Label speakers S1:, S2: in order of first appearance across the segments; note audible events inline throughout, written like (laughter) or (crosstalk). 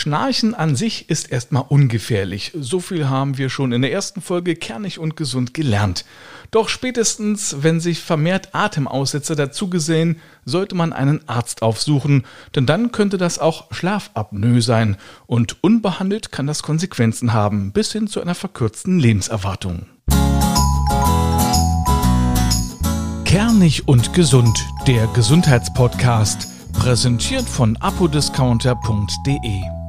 S1: Schnarchen an sich ist erstmal ungefährlich. So viel haben wir schon in der ersten Folge kernig und gesund gelernt. Doch spätestens, wenn sich vermehrt Atemaussetzer dazugesehen, sollte man einen Arzt aufsuchen, denn dann könnte das auch Schlafapnoe sein und unbehandelt kann das Konsequenzen haben, bis hin zu einer verkürzten Lebenserwartung. Kernig und gesund, der Gesundheitspodcast, präsentiert von apodiscounter.de.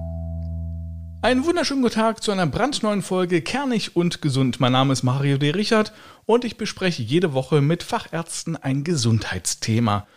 S1: Einen wunderschönen guten Tag zu einer brandneuen Folge Kernig und Gesund. Mein Name ist Mario D. Richard und ich bespreche jede Woche mit Fachärzten ein Gesundheitsthema.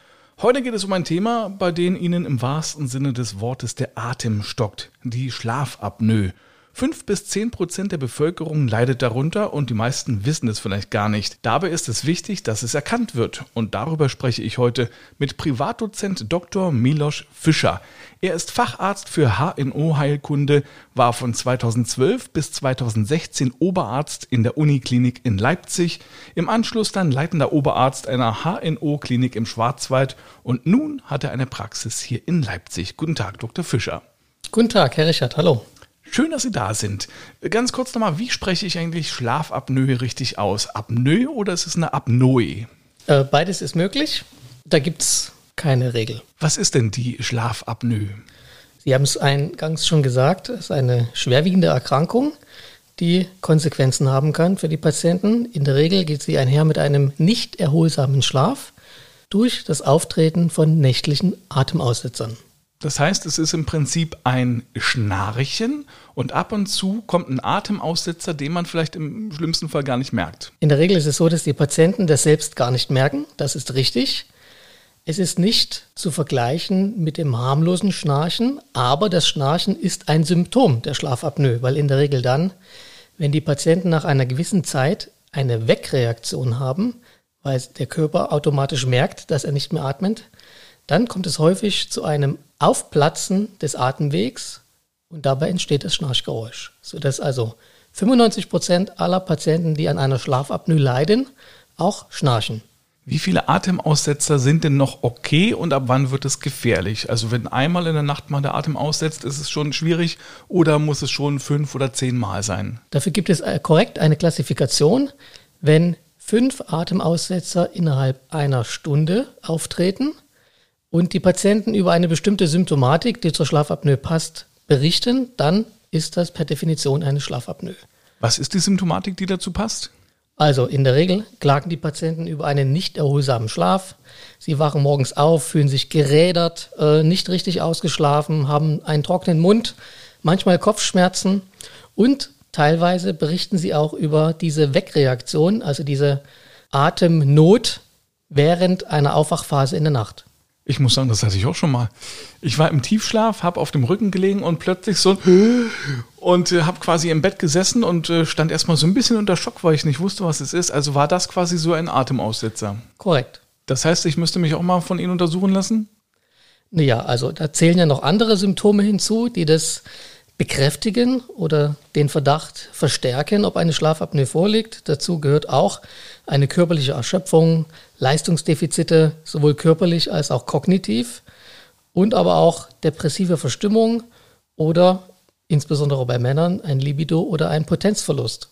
S1: Heute geht es um ein Thema, bei dem Ihnen im wahrsten Sinne des Wortes der Atem stockt, die Schlafapnoe. Fünf bis zehn Prozent der Bevölkerung leidet darunter und die meisten wissen es vielleicht gar nicht. Dabei ist es wichtig, dass es erkannt wird. Und darüber spreche ich heute mit Privatdozent Dr. Milos Fischer. Er ist Facharzt für HNO-Heilkunde, war von 2012 bis 2016 Oberarzt in der Uniklinik in Leipzig, im Anschluss dann leitender Oberarzt einer HNO-Klinik im Schwarzwald und nun hat er eine Praxis hier in Leipzig. Guten Tag, Dr. Fischer.
S2: Guten Tag, Herr Richard, hallo.
S1: Schön, dass Sie da sind. Ganz kurz nochmal, wie spreche ich eigentlich Schlafapnoe richtig aus? Apnoe oder ist es eine Apnoe?
S2: Äh, beides ist möglich. Da gibt es keine Regel.
S1: Was ist denn die Schlafapnoe?
S2: Sie haben es eingangs schon gesagt, es ist eine schwerwiegende Erkrankung, die Konsequenzen haben kann für die Patienten. In der Regel geht sie einher mit einem nicht erholsamen Schlaf durch das Auftreten von nächtlichen Atemaussetzern.
S1: Das heißt, es ist im Prinzip ein Schnarchen und ab und zu kommt ein Atemaussetzer, den man vielleicht im schlimmsten Fall gar nicht merkt.
S2: In der Regel ist es so, dass die Patienten das selbst gar nicht merken. Das ist richtig. Es ist nicht zu vergleichen mit dem harmlosen Schnarchen, aber das Schnarchen ist ein Symptom der Schlafapnoe, weil in der Regel dann, wenn die Patienten nach einer gewissen Zeit eine Wegreaktion haben, weil der Körper automatisch merkt, dass er nicht mehr atmet, dann kommt es häufig zu einem Aufplatzen des Atemwegs und dabei entsteht das Schnarchgeräusch. Sodass also 95 Prozent aller Patienten, die an einer Schlafapnoe leiden, auch schnarchen.
S1: Wie viele Atemaussetzer sind denn noch okay und ab wann wird es gefährlich? Also wenn einmal in der Nacht mal der Atem aussetzt, ist es schon schwierig oder muss es schon fünf oder zehn Mal sein?
S2: Dafür gibt es äh, korrekt eine Klassifikation. Wenn fünf Atemaussetzer innerhalb einer Stunde auftreten, und die Patienten über eine bestimmte Symptomatik, die zur Schlafapnoe passt, berichten, dann ist das per Definition eine Schlafapnoe.
S1: Was ist die Symptomatik, die dazu passt?
S2: Also in der Regel klagen die Patienten über einen nicht erholsamen Schlaf. Sie wachen morgens auf, fühlen sich gerädert, äh, nicht richtig ausgeschlafen, haben einen trockenen Mund, manchmal Kopfschmerzen und teilweise berichten sie auch über diese Wegreaktion, also diese Atemnot während einer Aufwachphase in der Nacht.
S1: Ich muss sagen, das hatte ich auch schon mal. Ich war im Tiefschlaf, habe auf dem Rücken gelegen und plötzlich so (gasps) und äh, habe quasi im Bett gesessen und äh, stand erstmal so ein bisschen unter Schock, weil ich nicht wusste, was es ist. Also war das quasi so ein Atemaussetzer.
S2: Korrekt.
S1: Das heißt, ich müsste mich auch mal von Ihnen untersuchen lassen?
S2: Naja, also da zählen ja noch andere Symptome hinzu, die das bekräftigen oder den Verdacht verstärken, ob eine Schlafapnoe vorliegt. Dazu gehört auch eine körperliche Erschöpfung, Leistungsdefizite, sowohl körperlich als auch kognitiv und aber auch depressive Verstimmung oder insbesondere bei Männern ein Libido oder ein Potenzverlust.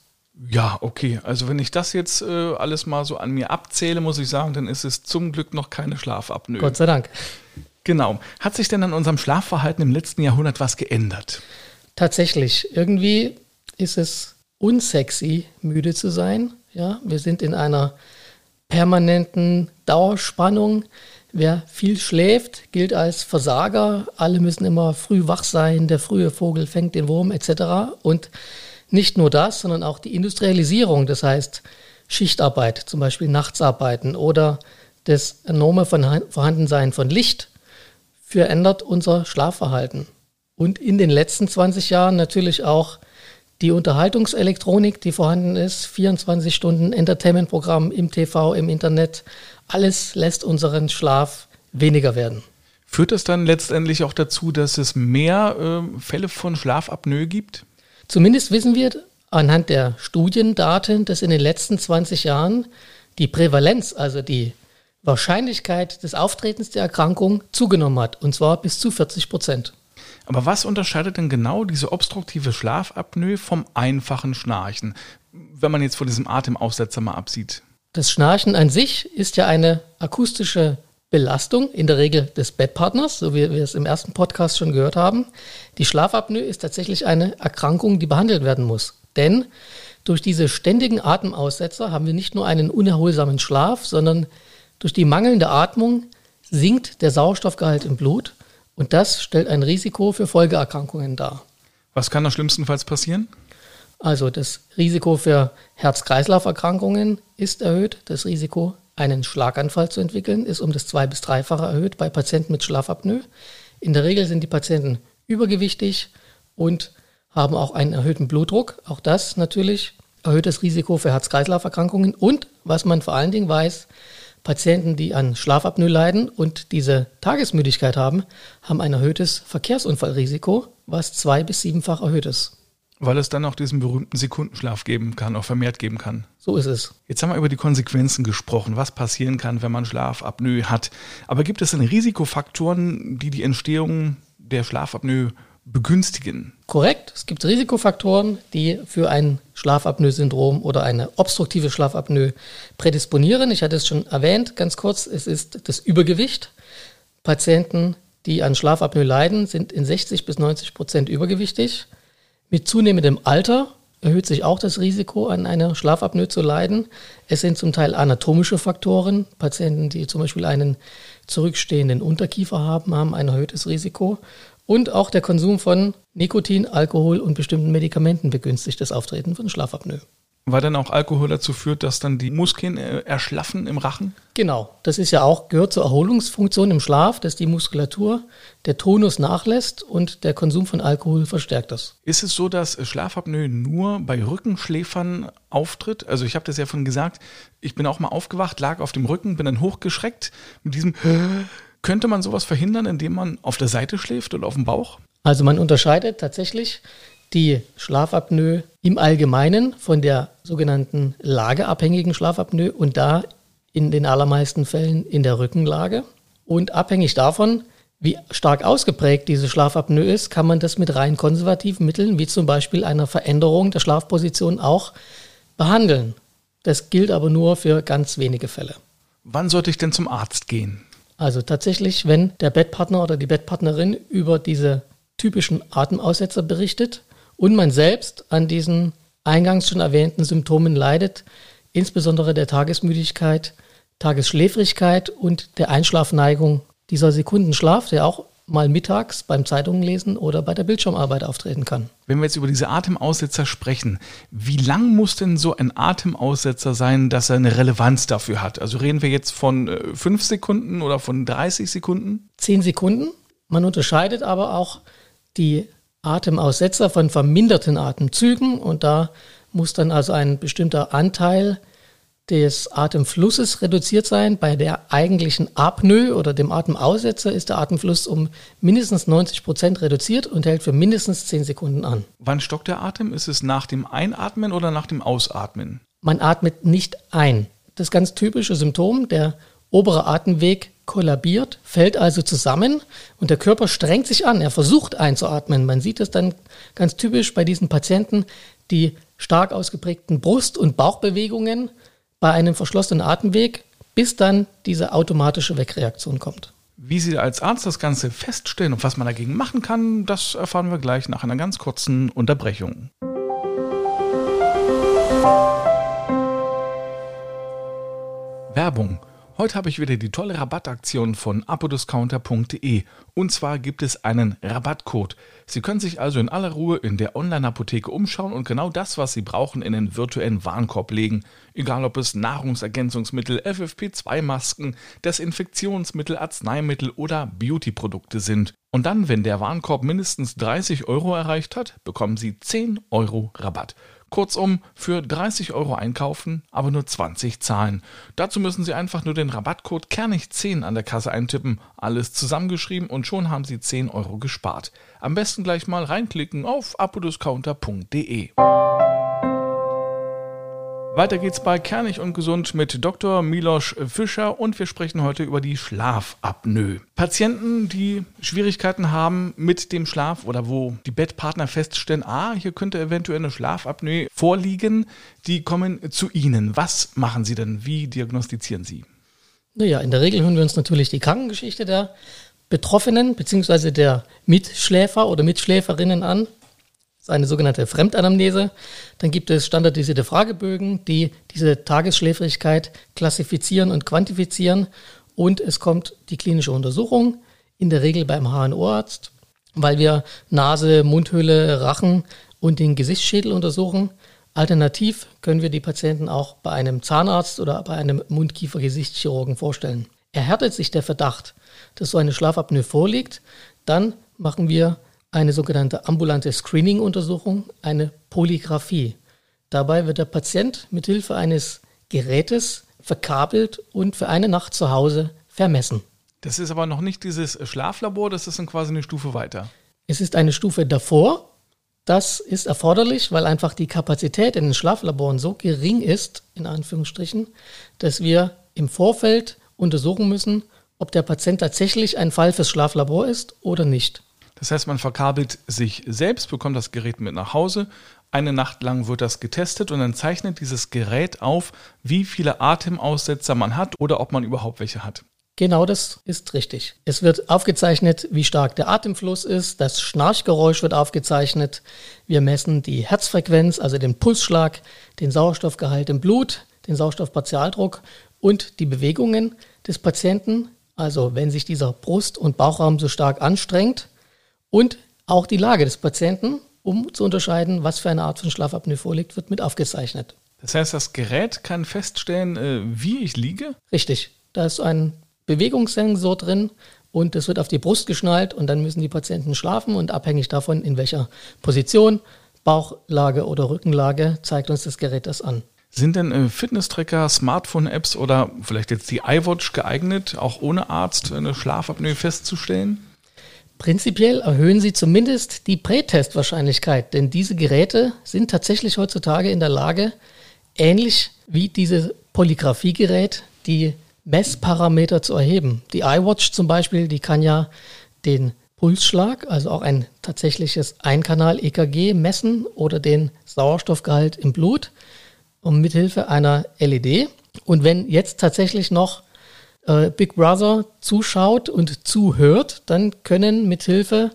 S1: Ja, okay. Also wenn ich das jetzt äh, alles mal so an mir abzähle, muss ich sagen, dann ist es zum Glück noch keine Schlafapnoe.
S2: Gott sei Dank.
S1: Genau. Hat sich denn an unserem Schlafverhalten im letzten Jahrhundert was geändert?
S2: Tatsächlich. Irgendwie ist es unsexy, müde zu sein. Ja, wir sind in einer permanenten Dauerspannung. Wer viel schläft, gilt als Versager. Alle müssen immer früh wach sein. Der frühe Vogel fängt den Wurm etc. Und nicht nur das, sondern auch die Industrialisierung, das heißt Schichtarbeit, zum Beispiel Nachtsarbeiten oder das enorme Vorhandensein von Licht verändert unser Schlafverhalten. Und in den letzten 20 Jahren natürlich auch die Unterhaltungselektronik, die vorhanden ist, 24 Stunden Entertainment-Programm im TV, im Internet, alles lässt unseren Schlaf weniger werden.
S1: Führt das dann letztendlich auch dazu, dass es mehr äh, Fälle von Schlafapnoe gibt?
S2: Zumindest wissen wir anhand der Studiendaten, dass in den letzten 20 Jahren die Prävalenz, also die Wahrscheinlichkeit des Auftretens der Erkrankung zugenommen hat, und zwar bis zu 40 Prozent.
S1: Aber was unterscheidet denn genau diese obstruktive Schlafapnoe vom einfachen Schnarchen, wenn man jetzt vor diesem Atemaussetzer mal absieht?
S2: Das Schnarchen an sich ist ja eine akustische Belastung, in der Regel des Bettpartners, so wie wir es im ersten Podcast schon gehört haben. Die Schlafapnoe ist tatsächlich eine Erkrankung, die behandelt werden muss. Denn durch diese ständigen Atemaussetzer haben wir nicht nur einen unerholsamen Schlaf, sondern durch die mangelnde Atmung sinkt der Sauerstoffgehalt im Blut und das stellt ein Risiko für Folgeerkrankungen dar.
S1: Was kann da schlimmstenfalls passieren?
S2: Also das Risiko für Herz-Kreislauf-Erkrankungen ist erhöht, das Risiko einen Schlaganfall zu entwickeln, ist um das zwei- bis dreifache erhöht bei Patienten mit Schlafapnoe. In der Regel sind die Patienten übergewichtig und haben auch einen erhöhten Blutdruck. Auch das natürlich erhöht das Risiko für Herz-Kreislauf-Erkrankungen. Und was man vor allen Dingen weiß, Patienten, die an Schlafapnoe leiden und diese Tagesmüdigkeit haben, haben ein erhöhtes Verkehrsunfallrisiko, was zwei- bis siebenfach erhöht ist.
S1: Weil es dann auch diesen berühmten Sekundenschlaf geben kann, auch vermehrt geben kann.
S2: So ist es.
S1: Jetzt haben wir über die Konsequenzen gesprochen, was passieren kann, wenn man Schlafapnoe hat. Aber gibt es denn Risikofaktoren, die die Entstehung der Schlafapnoe begünstigen?
S2: Korrekt. Es gibt Risikofaktoren, die für ein Schlafapnoe-Syndrom oder eine obstruktive Schlafapnoe prädisponieren. Ich hatte es schon erwähnt, ganz kurz. Es ist das Übergewicht. Patienten, die an Schlafapnoe leiden, sind in 60 bis 90 Prozent übergewichtig. Mit zunehmendem Alter erhöht sich auch das Risiko, an einer Schlafapnoe zu leiden. Es sind zum Teil anatomische Faktoren. Patienten, die zum Beispiel einen zurückstehenden Unterkiefer haben, haben ein erhöhtes Risiko. Und auch der Konsum von Nikotin, Alkohol und bestimmten Medikamenten begünstigt das Auftreten von Schlafapnoe.
S1: Weil dann auch Alkohol dazu führt, dass dann die Muskeln äh, erschlaffen im Rachen?
S2: Genau, das ist ja auch, gehört zur Erholungsfunktion im Schlaf, dass die Muskulatur, der Tonus nachlässt und der Konsum von Alkohol verstärkt das.
S1: Ist es so, dass Schlafapnoe nur bei Rückenschläfern auftritt? Also ich habe das ja von gesagt, ich bin auch mal aufgewacht, lag auf dem Rücken, bin dann hochgeschreckt mit diesem könnte man sowas verhindern, indem man auf der Seite schläft oder auf dem Bauch?
S2: Also man unterscheidet tatsächlich die Schlafapnoe im Allgemeinen von der sogenannten lageabhängigen Schlafapnoe und da in den allermeisten Fällen in der Rückenlage. Und abhängig davon, wie stark ausgeprägt diese Schlafapnoe ist, kann man das mit rein konservativen Mitteln, wie zum Beispiel einer Veränderung der Schlafposition, auch behandeln. Das gilt aber nur für ganz wenige Fälle.
S1: Wann sollte ich denn zum Arzt gehen?
S2: Also tatsächlich, wenn der Bettpartner oder die Bettpartnerin über diese typischen Atemaussetzer berichtet und man selbst an diesen eingangs schon erwähnten Symptomen leidet, insbesondere der Tagesmüdigkeit, Tagesschläfrigkeit und der Einschlafneigung, dieser Sekundenschlaf, der auch mal mittags beim Zeitungenlesen oder bei der Bildschirmarbeit auftreten kann.
S1: Wenn wir jetzt über diese Atemaussetzer sprechen, wie lang muss denn so ein Atemaussetzer sein, dass er eine Relevanz dafür hat? Also reden wir jetzt von äh, fünf Sekunden oder von 30 Sekunden?
S2: Zehn Sekunden. Man unterscheidet aber auch die Atemaussetzer von verminderten Atemzügen und da muss dann also ein bestimmter Anteil des Atemflusses reduziert sein. Bei der eigentlichen Apnoe oder dem Atemaussetzer ist der Atemfluss um mindestens 90 Prozent reduziert und hält für mindestens 10 Sekunden an.
S1: Wann stockt der Atem? Ist es nach dem Einatmen oder nach dem Ausatmen?
S2: Man atmet nicht ein. Das ganz typische Symptom, der obere Atemweg kollabiert, fällt also zusammen und der Körper strengt sich an. Er versucht einzuatmen. Man sieht es dann ganz typisch bei diesen Patienten, die stark ausgeprägten Brust- und Bauchbewegungen bei einem verschlossenen Atemweg, bis dann diese automatische Wegreaktion kommt.
S1: Wie Sie als Arzt das Ganze feststellen und was man dagegen machen kann, das erfahren wir gleich nach einer ganz kurzen Unterbrechung. Werbung Heute habe ich wieder die tolle Rabattaktion von apodiscounter.de und zwar gibt es einen Rabattcode. Sie können sich also in aller Ruhe in der Online-Apotheke umschauen und genau das, was Sie brauchen, in den virtuellen Warenkorb legen. Egal ob es Nahrungsergänzungsmittel, FFP2-Masken, Desinfektionsmittel, Arzneimittel oder Beauty-Produkte sind. Und dann, wenn der Warenkorb mindestens 30 Euro erreicht hat, bekommen Sie 10 Euro Rabatt. Kurzum, für 30 Euro einkaufen, aber nur 20 zahlen. Dazu müssen Sie einfach nur den Rabattcode Kernig10 an der Kasse eintippen, alles zusammengeschrieben und schon haben Sie 10 Euro gespart. Am besten gleich mal reinklicken auf apodiscounter.de. Weiter geht's bei Kernig und Gesund mit Dr. Milos Fischer und wir sprechen heute über die Schlafapnoe. Patienten, die Schwierigkeiten haben mit dem Schlaf oder wo die Bettpartner feststellen, ah, hier könnte eventuell eine Schlafapnoe vorliegen, die kommen zu Ihnen. Was machen Sie denn? Wie diagnostizieren Sie?
S2: Naja, in der Regel hören wir uns natürlich die Krankengeschichte der Betroffenen bzw. der Mitschläfer oder Mitschläferinnen an. Das ist eine sogenannte Fremdanamnese. Dann gibt es standardisierte Fragebögen, die diese Tagesschläfrigkeit klassifizieren und quantifizieren. Und es kommt die klinische Untersuchung, in der Regel beim HNO-Arzt, weil wir Nase, Mundhöhle, Rachen und den Gesichtsschädel untersuchen. Alternativ können wir die Patienten auch bei einem Zahnarzt oder bei einem Mundkiefer-Gesichtschirurgen vorstellen. Erhärtet sich der Verdacht, dass so eine Schlafapnoe vorliegt, dann machen wir eine sogenannte ambulante Screening-Untersuchung, eine Polygraphie. Dabei wird der Patient mit Hilfe eines Gerätes verkabelt und für eine Nacht zu Hause vermessen.
S1: Das ist aber noch nicht dieses Schlaflabor, das ist dann quasi eine Stufe weiter.
S2: Es ist eine Stufe davor. Das ist erforderlich, weil einfach die Kapazität in den Schlaflaboren so gering ist, in Anführungsstrichen, dass wir im Vorfeld untersuchen müssen, ob der Patient tatsächlich ein Fall fürs Schlaflabor ist oder nicht.
S1: Das heißt, man verkabelt sich selbst, bekommt das Gerät mit nach Hause. Eine Nacht lang wird das getestet und dann zeichnet dieses Gerät auf, wie viele Atemaussetzer man hat oder ob man überhaupt welche hat.
S2: Genau das ist richtig. Es wird aufgezeichnet, wie stark der Atemfluss ist, das Schnarchgeräusch wird aufgezeichnet. Wir messen die Herzfrequenz, also den Pulsschlag, den Sauerstoffgehalt im Blut, den Sauerstoffpartialdruck und die Bewegungen des Patienten. Also wenn sich dieser Brust- und Bauchraum so stark anstrengt, und auch die Lage des Patienten, um zu unterscheiden, was für eine Art von Schlafapnoe vorliegt, wird mit aufgezeichnet.
S1: Das heißt, das Gerät kann feststellen, äh, wie ich liege?
S2: Richtig. Da ist ein Bewegungssensor drin und es wird auf die Brust geschnallt und dann müssen die Patienten schlafen und abhängig davon, in welcher Position, Bauchlage oder Rückenlage, zeigt uns das Gerät das an.
S1: Sind denn äh, Fitness-Tracker, Smartphone-Apps oder vielleicht jetzt die iWatch geeignet, auch ohne Arzt eine Schlafapnoe festzustellen?
S2: Prinzipiell erhöhen sie zumindest die Prätestwahrscheinlichkeit, denn diese Geräte sind tatsächlich heutzutage in der Lage, ähnlich wie dieses Polygraphiegerät, die Messparameter zu erheben. Die iWatch zum Beispiel, die kann ja den Pulsschlag, also auch ein tatsächliches Einkanal-EKG messen oder den Sauerstoffgehalt im Blut und mithilfe einer LED. Und wenn jetzt tatsächlich noch äh, Big Brother zuschaut und zuhört, dann können mithilfe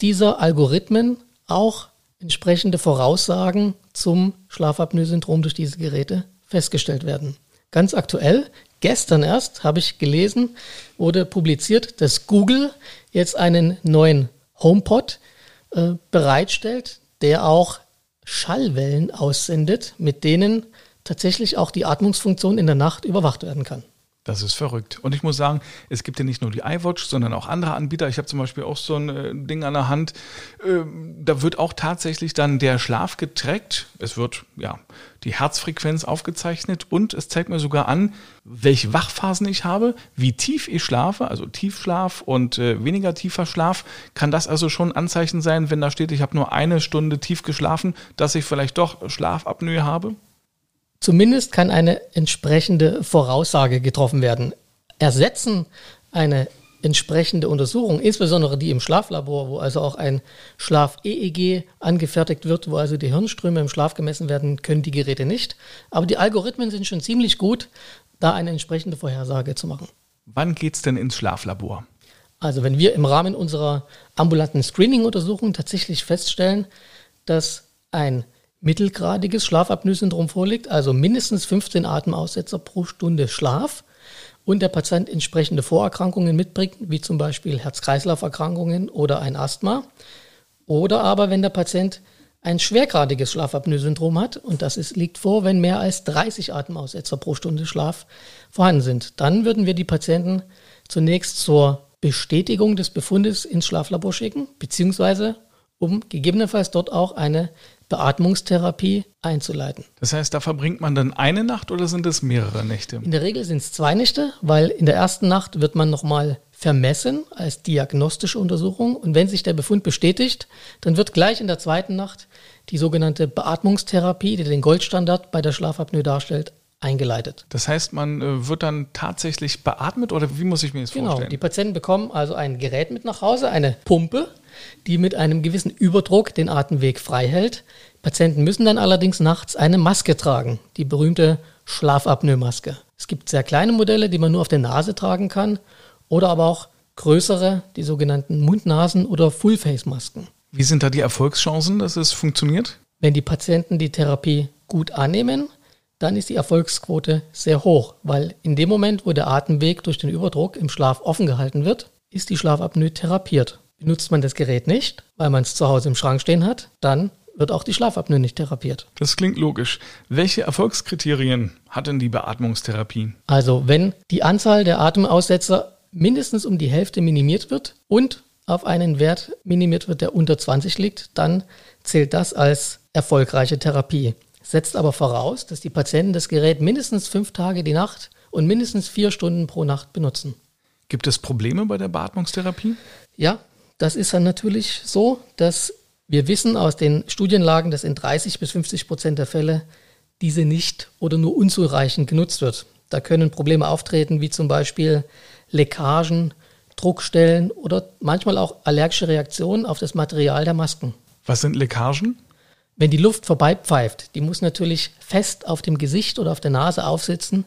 S2: dieser Algorithmen auch entsprechende Voraussagen zum Schlafapnoe-Syndrom durch diese Geräte festgestellt werden. Ganz aktuell, gestern erst habe ich gelesen, wurde publiziert, dass Google jetzt einen neuen HomePod äh, bereitstellt, der auch Schallwellen aussendet, mit denen tatsächlich auch die Atmungsfunktion in der Nacht überwacht werden kann.
S1: Das ist verrückt. Und ich muss sagen, es gibt ja nicht nur die iWatch, sondern auch andere Anbieter. Ich habe zum Beispiel auch so ein äh, Ding an der Hand. Ähm, da wird auch tatsächlich dann der Schlaf getrackt. Es wird ja die Herzfrequenz aufgezeichnet und es zeigt mir sogar an, welche Wachphasen ich habe, wie tief ich schlafe, also Tiefschlaf und äh, weniger tiefer Schlaf. Kann das also schon ein Anzeichen sein, wenn da steht, ich habe nur eine Stunde tief geschlafen, dass ich vielleicht doch Schlafapnoe habe?
S2: Zumindest kann eine entsprechende Voraussage getroffen werden. Ersetzen eine entsprechende Untersuchung, insbesondere die im Schlaflabor, wo also auch ein Schlaf-EEG angefertigt wird, wo also die Hirnströme im Schlaf gemessen werden, können die Geräte nicht. Aber die Algorithmen sind schon ziemlich gut, da eine entsprechende Vorhersage zu machen.
S1: Wann geht es denn ins Schlaflabor?
S2: Also wenn wir im Rahmen unserer ambulanten Screening-Untersuchung tatsächlich feststellen, dass ein mittelgradiges Schlafapnoe-Syndrom vorliegt, also mindestens 15 Atemaussetzer pro Stunde Schlaf und der Patient entsprechende Vorerkrankungen mitbringt, wie zum Beispiel Herz-Kreislauf-Erkrankungen oder ein Asthma. Oder aber wenn der Patient ein schwergradiges Schlafapnoe-Syndrom hat, und das ist, liegt vor, wenn mehr als 30 Atemaussetzer pro Stunde Schlaf vorhanden sind, dann würden wir die Patienten zunächst zur Bestätigung des Befundes ins Schlaflabor schicken, beziehungsweise um gegebenenfalls dort auch eine Beatmungstherapie einzuleiten.
S1: Das heißt, da verbringt man dann eine Nacht oder sind es mehrere Nächte?
S2: In der Regel sind es zwei Nächte, weil in der ersten Nacht wird man nochmal vermessen als diagnostische Untersuchung und wenn sich der Befund bestätigt, dann wird gleich in der zweiten Nacht die sogenannte Beatmungstherapie, die den Goldstandard bei der Schlafapnoe darstellt, eingeleitet.
S1: Das heißt, man äh, wird dann tatsächlich beatmet oder wie muss ich mir das
S2: genau,
S1: vorstellen?
S2: Die Patienten bekommen also ein Gerät mit nach Hause, eine Pumpe, die mit einem gewissen Überdruck den Atemweg frei hält. Patienten müssen dann allerdings nachts eine Maske tragen, die berühmte Schlafapnoe-Maske. Es gibt sehr kleine Modelle, die man nur auf der Nase tragen kann oder aber auch größere, die sogenannten Mund-Nasen- oder Full-Face-Masken.
S1: Wie sind da die Erfolgschancen, dass es funktioniert?
S2: Wenn die Patienten die Therapie gut annehmen, dann ist die Erfolgsquote sehr hoch, weil in dem Moment, wo der Atemweg durch den Überdruck im Schlaf offen gehalten wird, ist die Schlafapnoe therapiert. Benutzt man das Gerät nicht, weil man es zu Hause im Schrank stehen hat, dann wird auch die Schlafapnoe nicht therapiert.
S1: Das klingt logisch. Welche Erfolgskriterien hat denn die Beatmungstherapie?
S2: Also wenn die Anzahl der Atemaussetzer mindestens um die Hälfte minimiert wird und auf einen Wert minimiert wird, der unter 20 liegt, dann zählt das als erfolgreiche Therapie. Setzt aber voraus, dass die Patienten das Gerät mindestens fünf Tage die Nacht und mindestens vier Stunden pro Nacht benutzen.
S1: Gibt es Probleme bei der Beatmungstherapie?
S2: Ja, das ist dann natürlich so, dass wir wissen aus den Studienlagen, dass in 30 bis 50 Prozent der Fälle diese nicht oder nur unzureichend genutzt wird. Da können Probleme auftreten, wie zum Beispiel Leckagen, Druckstellen oder manchmal auch allergische Reaktionen auf das Material der Masken.
S1: Was sind Leckagen?
S2: Wenn die Luft vorbeipfeift, die muss natürlich fest auf dem Gesicht oder auf der Nase aufsitzen,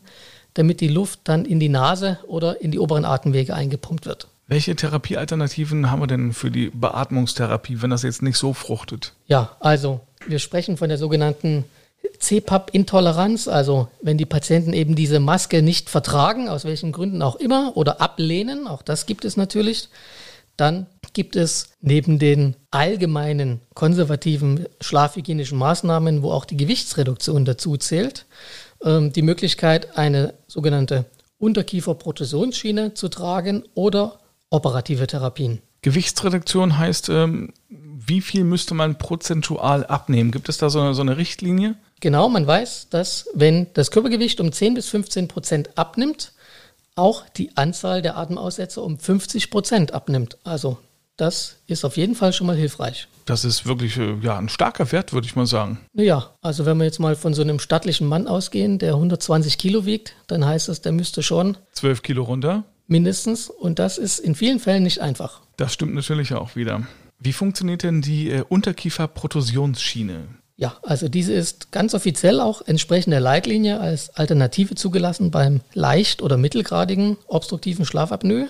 S2: damit die Luft dann in die Nase oder in die oberen Atemwege eingepumpt wird.
S1: Welche Therapiealternativen haben wir denn für die Beatmungstherapie, wenn das jetzt nicht so fruchtet?
S2: Ja, also wir sprechen von der sogenannten CPAP-Intoleranz, also wenn die Patienten eben diese Maske nicht vertragen, aus welchen Gründen auch immer, oder ablehnen, auch das gibt es natürlich, dann gibt es neben den allgemeinen konservativen schlafhygienischen Maßnahmen, wo auch die Gewichtsreduktion dazu zählt, ähm, die Möglichkeit, eine sogenannte Unterkieferprotusionsschiene zu tragen oder operative Therapien.
S1: Gewichtsreduktion heißt, ähm, wie viel müsste man prozentual abnehmen? Gibt es da so eine, so eine Richtlinie?
S2: Genau, man weiß, dass wenn das Körpergewicht um 10 bis 15 Prozent abnimmt, auch die Anzahl der Atemaussätze um 50 Prozent abnimmt. Also das ist auf jeden Fall schon mal hilfreich.
S1: Das ist wirklich äh, ja, ein starker Wert, würde ich mal sagen.
S2: Naja, also wenn wir jetzt mal von so einem stattlichen Mann ausgehen, der 120 Kilo wiegt, dann heißt es, der müsste schon
S1: 12 Kilo runter.
S2: Mindestens. Und das ist in vielen Fällen nicht einfach.
S1: Das stimmt natürlich auch wieder. Wie funktioniert denn die äh, Unterkieferprotusionsschiene?
S2: Ja, also diese ist ganz offiziell auch entsprechend der Leitlinie als Alternative zugelassen beim leicht- oder mittelgradigen obstruktiven Schlafapnoe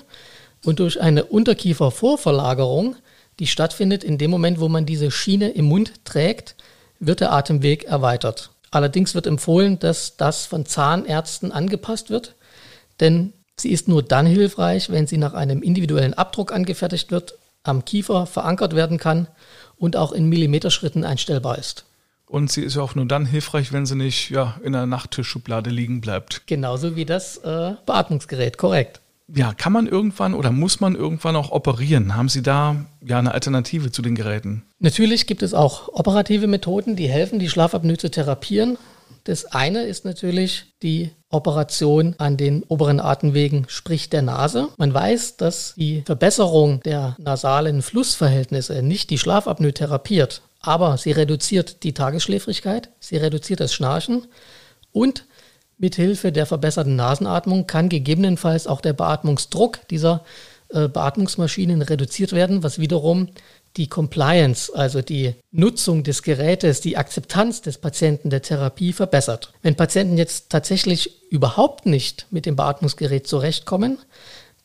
S2: und durch eine Unterkiefervorverlagerung, die stattfindet in dem Moment, wo man diese Schiene im Mund trägt, wird der Atemweg erweitert. Allerdings wird empfohlen, dass das von Zahnärzten angepasst wird, denn sie ist nur dann hilfreich, wenn sie nach einem individuellen Abdruck angefertigt wird, am Kiefer verankert werden kann und auch in Millimeterschritten einstellbar ist.
S1: Und sie ist ja auch nur dann hilfreich, wenn sie nicht ja, in der Nachttischschublade liegen bleibt.
S2: Genauso wie das äh, Beatmungsgerät, korrekt.
S1: Ja, kann man irgendwann oder muss man irgendwann auch operieren? Haben Sie da ja eine Alternative zu den Geräten?
S2: Natürlich gibt es auch operative Methoden, die helfen, die Schlafapnoe zu therapieren. Das eine ist natürlich die Operation an den oberen Atemwegen, sprich der Nase. Man weiß, dass die Verbesserung der nasalen Flussverhältnisse nicht die Schlafapnoe therapiert, aber sie reduziert die Tagesschläfrigkeit, sie reduziert das Schnarchen und mithilfe der verbesserten Nasenatmung kann gegebenenfalls auch der Beatmungsdruck dieser äh, Beatmungsmaschinen reduziert werden, was wiederum die Compliance, also die Nutzung des Gerätes, die Akzeptanz des Patienten der Therapie verbessert. Wenn Patienten jetzt tatsächlich überhaupt nicht mit dem Beatmungsgerät zurechtkommen,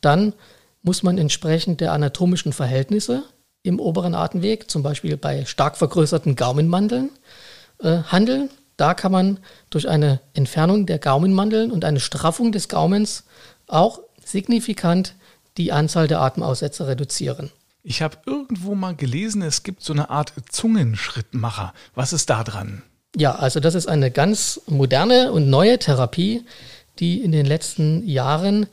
S2: dann muss man entsprechend der anatomischen Verhältnisse im oberen Atemweg, zum Beispiel bei stark vergrößerten Gaumenmandeln, äh, handeln. Da kann man durch eine Entfernung der Gaumenmandeln und eine Straffung des Gaumens auch signifikant die Anzahl der Atemaussätze reduzieren.
S1: Ich habe irgendwo mal gelesen, es gibt so eine Art Zungenschrittmacher. Was ist da dran?
S2: Ja, also das ist eine ganz moderne und neue Therapie, die in den letzten Jahren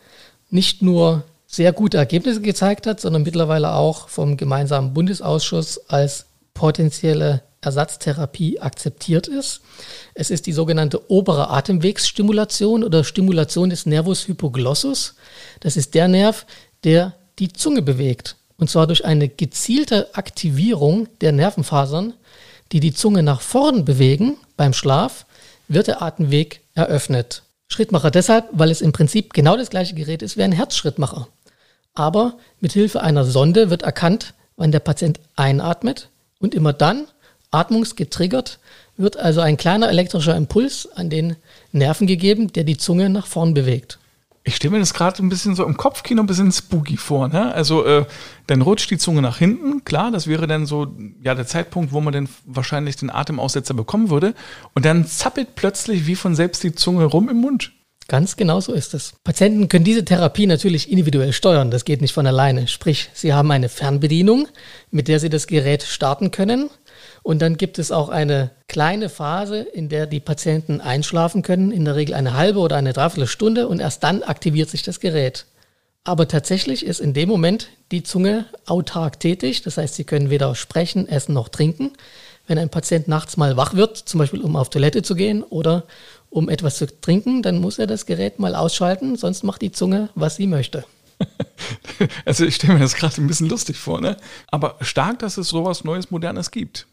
S2: nicht nur sehr gute Ergebnisse gezeigt hat, sondern mittlerweile auch vom gemeinsamen Bundesausschuss als potenzielle Ersatztherapie akzeptiert ist. Es ist die sogenannte obere Atemwegsstimulation oder Stimulation des Nervus hypoglossus. Das ist der Nerv, der die Zunge bewegt. Und zwar durch eine gezielte Aktivierung der Nervenfasern, die die Zunge nach vorn bewegen beim Schlaf, wird der Atemweg eröffnet. Schrittmacher deshalb, weil es im Prinzip genau das gleiche Gerät ist wie ein Herzschrittmacher. Aber mit Hilfe einer Sonde wird erkannt, wann der Patient einatmet und immer dann, atmungsgetriggert, wird also ein kleiner elektrischer Impuls an den Nerven gegeben, der die Zunge nach vorn bewegt.
S1: Ich stelle mir das gerade ein bisschen so im Kopfkino ein bisschen spooky vor. Ne? Also äh, dann rutscht die Zunge nach hinten, klar, das wäre dann so ja der Zeitpunkt, wo man dann wahrscheinlich den Atemaussetzer bekommen würde. Und dann zappelt plötzlich wie von selbst die Zunge rum im Mund.
S2: Ganz genau so ist es. Patienten können diese Therapie natürlich individuell steuern. Das geht nicht von alleine. Sprich, sie haben eine Fernbedienung, mit der sie das Gerät starten können. Und dann gibt es auch eine kleine Phase, in der die Patienten einschlafen können, in der Regel eine halbe oder eine Dreiviertelstunde und erst dann aktiviert sich das Gerät. Aber tatsächlich ist in dem Moment die Zunge autark tätig, das heißt, sie können weder sprechen, essen noch trinken. Wenn ein Patient nachts mal wach wird, zum Beispiel um auf Toilette zu gehen oder um etwas zu trinken, dann muss er das Gerät mal ausschalten, sonst macht die Zunge, was sie möchte. (laughs)
S1: Also ich stelle mir das gerade ein bisschen lustig vor, ne? Aber stark, dass es sowas Neues, Modernes gibt.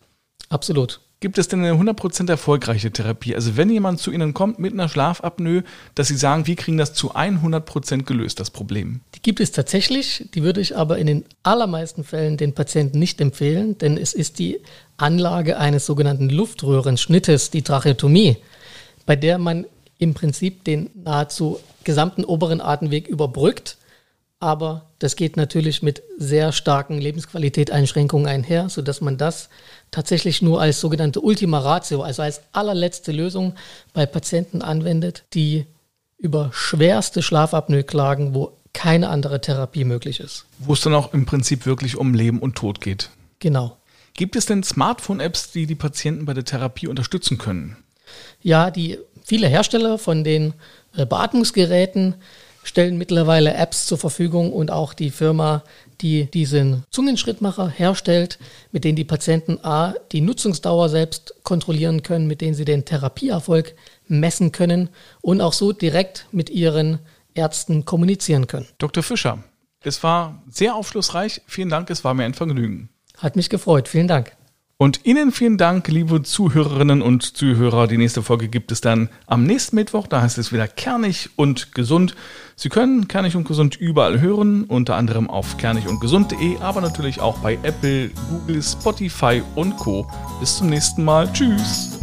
S2: Absolut.
S1: Gibt es denn eine 100% erfolgreiche Therapie? Also wenn jemand zu Ihnen kommt mit einer Schlafapnoe, dass Sie sagen, wir kriegen das zu 100% gelöst, das Problem?
S2: Die gibt es tatsächlich, die würde ich aber in den allermeisten Fällen den Patienten nicht empfehlen, denn es ist die Anlage eines sogenannten Luftröhrenschnittes, die Tracheotomie, bei der man im Prinzip den nahezu gesamten oberen Atemweg überbrückt aber das geht natürlich mit sehr starken Lebensqualitätseinschränkungen einher, sodass man das tatsächlich nur als sogenannte Ultima Ratio, also als allerletzte Lösung bei Patienten anwendet, die über schwerste Schlafapnoe klagen, wo keine andere Therapie möglich ist.
S1: Wo es dann auch im Prinzip wirklich um Leben und Tod geht.
S2: Genau.
S1: Gibt es denn Smartphone-Apps, die die Patienten bei der Therapie unterstützen können?
S2: Ja, die viele Hersteller von den äh, Beatmungsgeräten stellen mittlerweile Apps zur Verfügung und auch die Firma, die diesen Zungenschrittmacher herstellt, mit denen die Patienten A, die Nutzungsdauer selbst kontrollieren können, mit denen sie den Therapieerfolg messen können und auch so direkt mit ihren Ärzten kommunizieren können.
S1: Dr. Fischer, es war sehr aufschlussreich. Vielen Dank, es war mir ein Vergnügen.
S2: Hat mich gefreut. Vielen Dank.
S1: Und Ihnen vielen Dank, liebe Zuhörerinnen und Zuhörer. Die nächste Folge gibt es dann am nächsten Mittwoch. Da heißt es wieder kernig und gesund. Sie können kernig und gesund überall hören, unter anderem auf kernigundgesund.de, aber natürlich auch bei Apple, Google, Spotify und Co. Bis zum nächsten Mal. Tschüss.